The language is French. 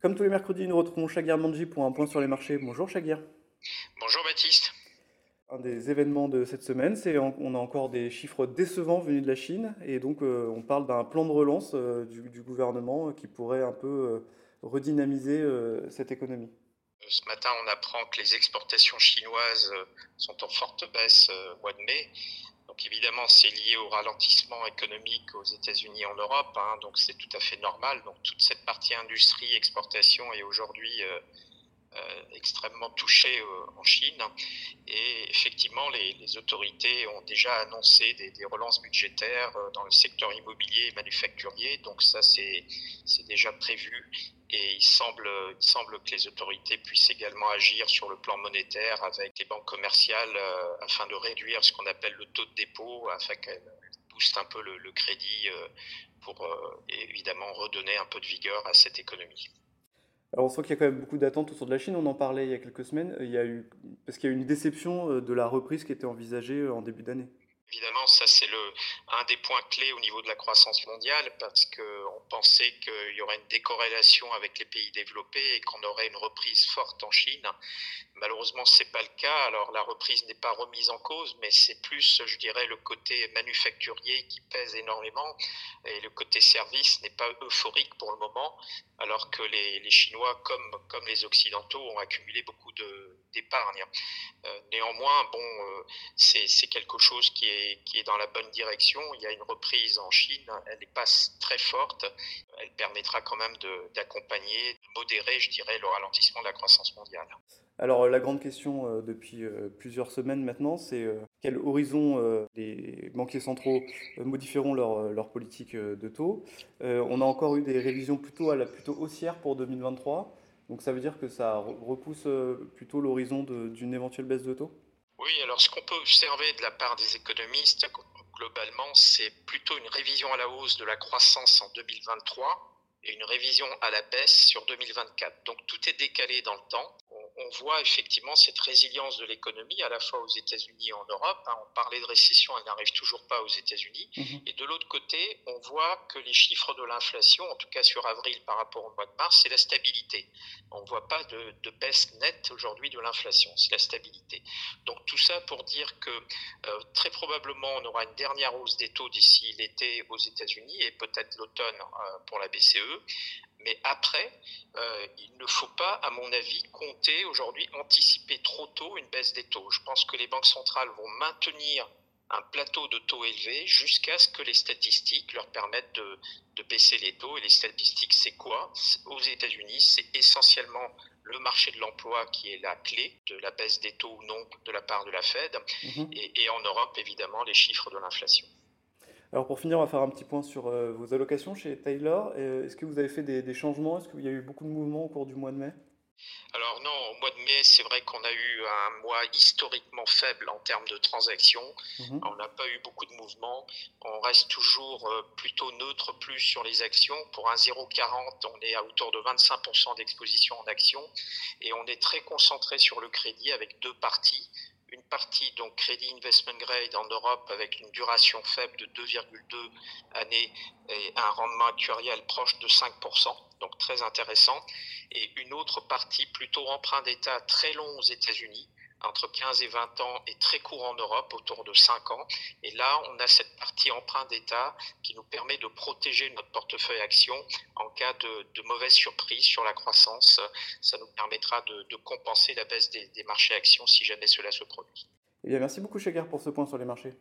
Comme tous les mercredis, nous retrouvons Shagir Manji pour un point sur les marchés. Bonjour Shagir. Bonjour Baptiste. Un des événements de cette semaine, c'est on a encore des chiffres décevants venus de la Chine et donc euh, on parle d'un plan de relance euh, du, gouvernement qui pourrait un peu euh, redynamiser cette économie. Ce matin, on apprend que les exportations chinoises sont en forte baisse au mois de mai. Évidemment, c'est lié au ralentissement économique aux États-Unis et en Europe, hein, donc c'est tout à fait normal. Donc toute cette partie industrie, exportation est aujourd'hui euh, extrêmement touchée euh, en Chine. Et effectivement, les, autorités ont déjà annoncé des, relances budgétaires dans le secteur immobilier et manufacturier, donc ça c'est déjà prévu. Et il semble, il semble que les autorités puissent également agir sur le plan monétaire avec les banques commerciales euh, afin de réduire ce qu'on appelle le taux de dépôt, afin qu'elles boostent un peu le, crédit euh, pour euh, évidemment redonner un peu de vigueur à cette économie. On sent qu'il y a quand même beaucoup d'attentes autour de la Chine. On en parlait il y a quelques semaines. Il y a eu, parce qu'il y a eu une déception de la reprise qui était envisagée en début d'année. Évidemment, ça c'est le un des points clés au niveau de la croissance mondiale parce qu'on pensait qu'il y aurait une décorrélation avec les pays développés et qu'on aurait une reprise forte en Chine. Malheureusement, c'est pas le cas. Alors la reprise n'est pas remise en cause, mais c'est plus, je dirais, le côté manufacturier qui pèse énormément et le côté service n'est pas euphorique pour le moment, alors que les, Chinois, comme comme les Occidentaux, ont accumulé beaucoup de d'épargne. Euh, néanmoins, bon, euh, c'est quelque chose qui est, qui est dans la bonne direction. Il y a une reprise en Chine, elle n'est pas très forte. Elle permettra quand même d'accompagner, de, modérer, je dirais, le ralentissement de la croissance mondiale. Alors la grande question euh, depuis plusieurs semaines maintenant, c'est quel horizon les banquiers centraux modifieront leur, leur politique de taux. on a encore eu des révisions plutôt, à la, plutôt haussières pour 2023. Donc ça veut dire que ça repousse euh, plutôt l'horizon d'une éventuelle baisse de taux? Oui, alors ce qu'on peut observer de la part des économistes, globalement, c'est plutôt une révision à la hausse de la croissance en 2023 et une révision à la baisse sur 2024. Donc tout est décalé dans le temps on voit effectivement cette résilience de l'économie à la fois aux États-Unis et en Europe. Hein. On parlait de récession, elle n'arrive toujours pas aux États-Unis. Mhm. Et de l'autre côté, on voit que les chiffres de l'inflation, en tout cas sur avril par rapport au mois de mars, c'est la stabilité. On ne voit pas de, baisse nette aujourd'hui de l'inflation, c'est la stabilité. Donc tout ça pour dire que euh, très probablement on aura une dernière hausse des taux d'ici l'été aux États-Unis et peut-être l'automne euh, pour la BCE. Mais après, euh, il ne faut pas, à mon avis, compter aujourd'hui, anticiper trop tôt une baisse des taux. Je pense que les banques centrales vont maintenir un plateau de taux élevé jusqu'à ce que les statistiques leur permettent de, de baisser les taux. Et les statistiques, c'est quoi? Aux États-Unis, c'est essentiellement le marché de l'emploi qui est la clé de la baisse des taux ou non de la part de la Fed. Mhm. Et, et en Europe, évidemment, les chiffres de l'inflation. Alors pour finir, on va faire un petit point sur euh, vos allocations chez Taylor. Euh, est-ce que vous avez fait des, changements? Est-ce qu'il y a eu beaucoup de mouvements au cours du mois de mai? Alors non, au mois de mai, c'est vrai qu'on a eu un mois historiquement faible en termes de transactions. Mhm. On n'a pas eu beaucoup de mouvements. On reste toujours euh, plutôt neutre plus sur les actions. Pour un 0,40, on est à autour de 25% d'exposition en actions. Et on est très concentré sur le crédit avec deux parties une partie donc crédit investment grade en Europe avec une duration faible de 2,2 années et un rendement actuariel proche de 5%, donc très intéressant, et une autre partie plutôt emprunt d'État très long aux États-Unis entre 15 et 20 ans est très court en Europe, autour de 5 ans. Et là, on a cette partie emprunt d'État qui nous permet de protéger notre portefeuille action en cas de, mauvaise surprise sur la croissance. Ça nous permettra de, compenser la baisse des, marchés actions si jamais cela se produit. Eh bien, merci beaucoup, Chagar, pour ce point sur les marchés.